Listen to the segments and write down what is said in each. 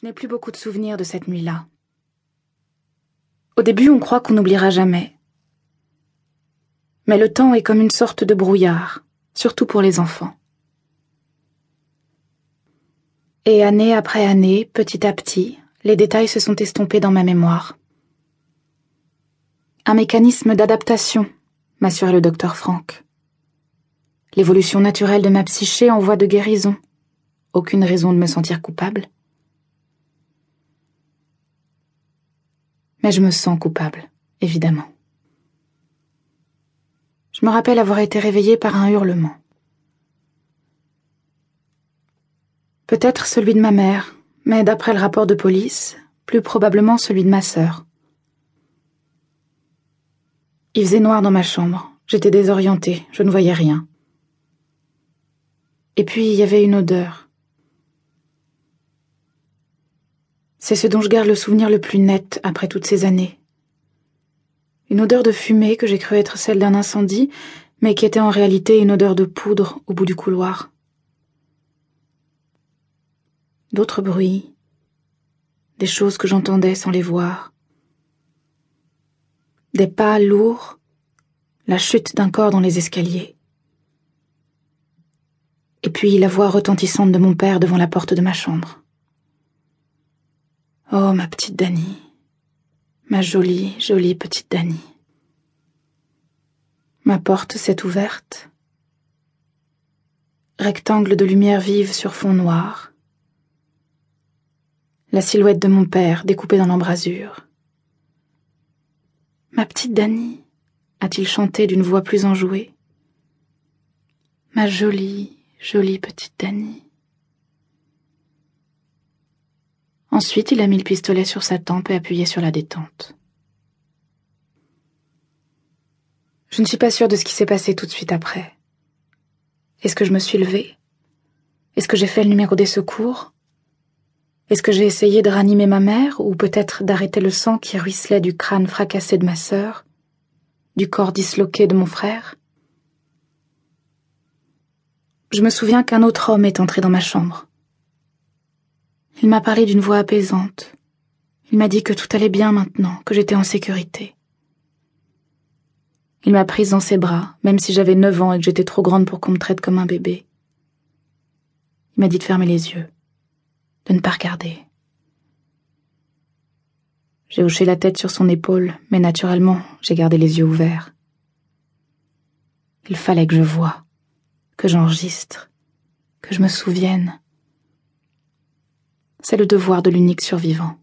Je n'ai plus beaucoup de souvenirs de cette nuit-là. Au début, on croit qu'on n'oubliera jamais. Mais le temps est comme une sorte de brouillard, surtout pour les enfants. Et année après année, petit à petit, les détails se sont estompés dans ma mémoire. Un mécanisme d'adaptation, m'assure le docteur Franck. L'évolution naturelle de ma psyché en voie de guérison. Aucune raison de me sentir coupable. Mais je me sens coupable, évidemment. Je me rappelle avoir été réveillée par un hurlement. Peut-être celui de ma mère, mais d'après le rapport de police, plus probablement celui de ma sœur. Il faisait noir dans ma chambre, j'étais désorientée, je ne voyais rien. Et puis il y avait une odeur. C'est ce dont je garde le souvenir le plus net après toutes ces années. Une odeur de fumée que j'ai cru être celle d'un incendie, mais qui était en réalité une odeur de poudre au bout du couloir. D'autres bruits, des choses que j'entendais sans les voir. Des pas lourds, la chute d'un corps dans les escaliers. Et puis la voix retentissante de mon père devant la porte de ma chambre. Oh, ma petite Dany. Ma jolie, jolie petite Dany. Ma porte s'est ouverte. Rectangle de lumière vive sur fond noir. La silhouette de mon père découpée dans l'embrasure. Ma petite Dany, a-t-il chanté d'une voix plus enjouée. Ma jolie, jolie petite Dany. Ensuite, il a mis le pistolet sur sa tempe et appuyé sur la détente. Je ne suis pas sûre de ce qui s'est passé tout de suite après. Est-ce que je me suis levée? Est-ce que j'ai fait le numéro des secours? Est-ce que j'ai essayé de ranimer ma mère ou peut-être d'arrêter le sang qui ruisselait du crâne fracassé de ma sœur, du corps disloqué de mon frère? Je me souviens qu'un autre homme est entré dans ma chambre. Il m'a parlé d'une voix apaisante. Il m'a dit que tout allait bien maintenant, que j'étais en sécurité. Il m'a prise dans ses bras, même si j'avais neuf ans et que j'étais trop grande pour qu'on me traite comme un bébé. Il m'a dit de fermer les yeux, de ne pas regarder. J'ai hoché la tête sur son épaule, mais naturellement, j'ai gardé les yeux ouverts. Il fallait que je voie, que j'enregistre, que je me souvienne c'est le devoir de l'unique survivant.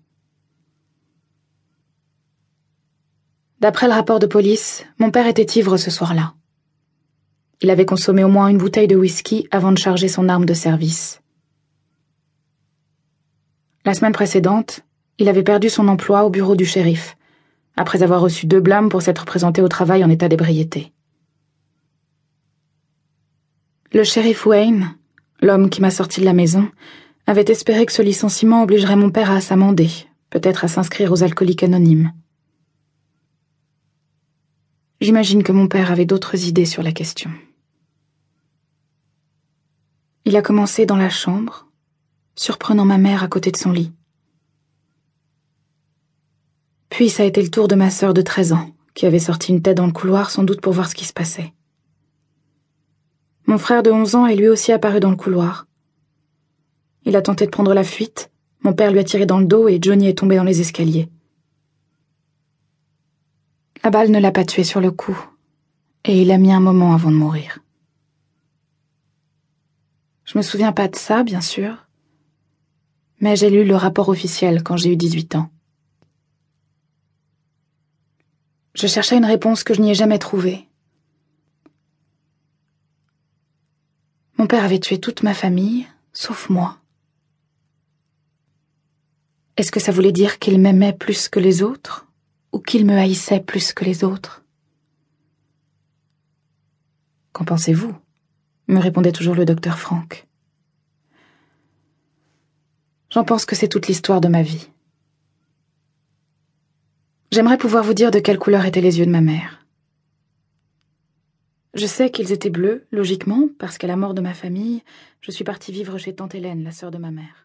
D'après le rapport de police, mon père était ivre ce soir-là. Il avait consommé au moins une bouteille de whisky avant de charger son arme de service. La semaine précédente, il avait perdu son emploi au bureau du shérif, après avoir reçu deux blâmes pour s'être présenté au travail en état d'ébriété. Le shérif Wayne, l'homme qui m'a sorti de la maison, avait espéré que ce licenciement obligerait mon père à s'amender, peut-être à s'inscrire aux alcooliques anonymes. J'imagine que mon père avait d'autres idées sur la question. Il a commencé dans la chambre, surprenant ma mère à côté de son lit. Puis ça a été le tour de ma sœur de 13 ans, qui avait sorti une tête dans le couloir sans doute pour voir ce qui se passait. Mon frère de 11 ans est lui aussi apparu dans le couloir, il a tenté de prendre la fuite, mon père lui a tiré dans le dos et Johnny est tombé dans les escaliers. La balle ne l'a pas tué sur le coup, et il a mis un moment avant de mourir. Je me souviens pas de ça, bien sûr, mais j'ai lu le rapport officiel quand j'ai eu 18 ans. Je cherchais une réponse que je n'y ai jamais trouvée. Mon père avait tué toute ma famille, sauf moi. Est-ce que ça voulait dire qu'il m'aimait plus que les autres ou qu'il me haïssait plus que les autres? Qu'en pensez-vous? me répondait toujours le docteur Franck. J'en pense que c'est toute l'histoire de ma vie. J'aimerais pouvoir vous dire de quelle couleur étaient les yeux de ma mère. Je sais qu'ils étaient bleus, logiquement, parce qu'à la mort de ma famille, je suis partie vivre chez tante Hélène, la sœur de ma mère.